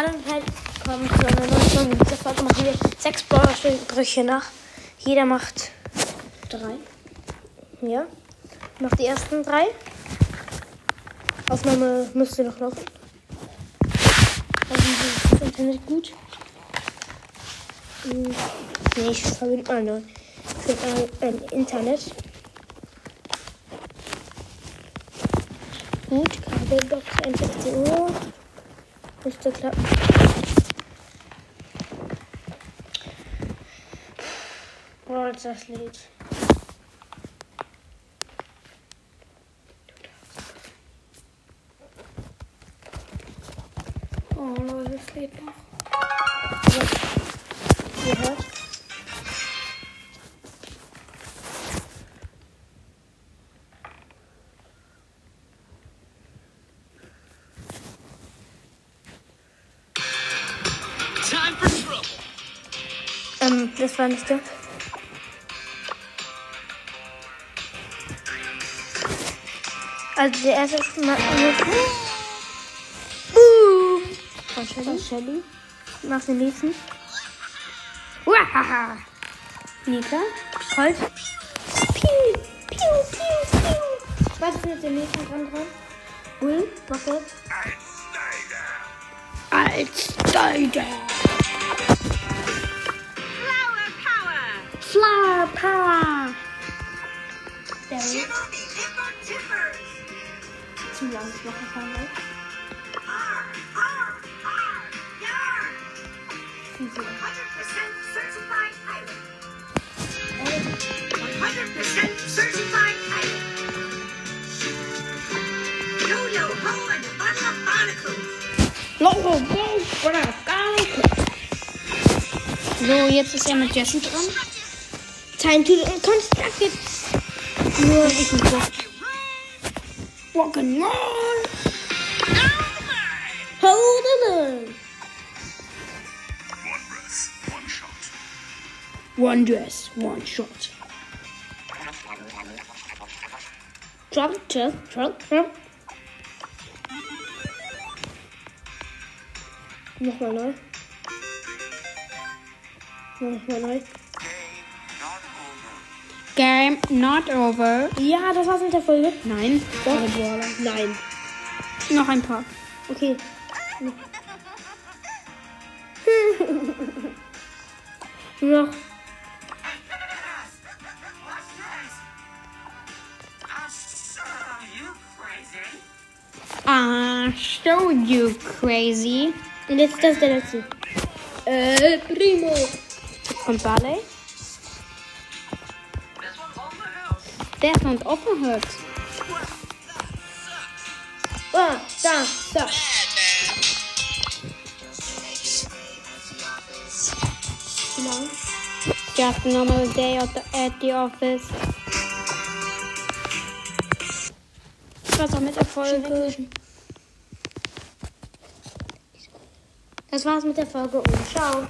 Hallo und herzlich willkommen zu einer neuen Folge. In dieser Folge machen wir sechs Brawler-Sprüche nach. Jeder macht Drei. Ja. Macht die ersten drei. Aufnahme müsste noch laufen. Also das Internet gut. Hm, Nee, ich verbinde mal nur. Ich verbinde ein Internet. Gut, Kabelbox 16 Uhr. Müsste klappen. Wo ist das Lied? Oh es lädt noch. Das war nicht der. Also der erste ist mal Boom! Von Shelly. Shelly. Mach den nächsten. Wahaha! Nika. Colt. Piu, piu, piu, piu. Was ist mit dem nächsten dran dran? Bull, mach jetzt. Als Steiger. Timbers. zu lang ist noch gefahren, ne? Fiese. 100% certified pilot. 100% certified pilot. Yo-yo ho and a bottle of barnacles. Logo, go, oder go. So, jetzt ist er mit Jesse dran. Time to und Constructed. Nur ich nicht so. Rock'n'Roll. Hold on. One dress, one shot. One dress, one shot. Drop, drop, drop, drop. Nochmal neu. Nochmal neu. Game not over. Ja, das war's mit der Folge. Nein, Doch. Brawler. Nein. Noch ein paar. Okay. Nur noch. Ah, show you crazy. Und jetzt das der letzte. Äh, Primo. Jetzt kommt Barley. Der ist uns offen hört. Ah, da, da. Genau. Just a normal day at the, at the office. Was auch mit Erfolg. Das war's mit der Folge und ciao.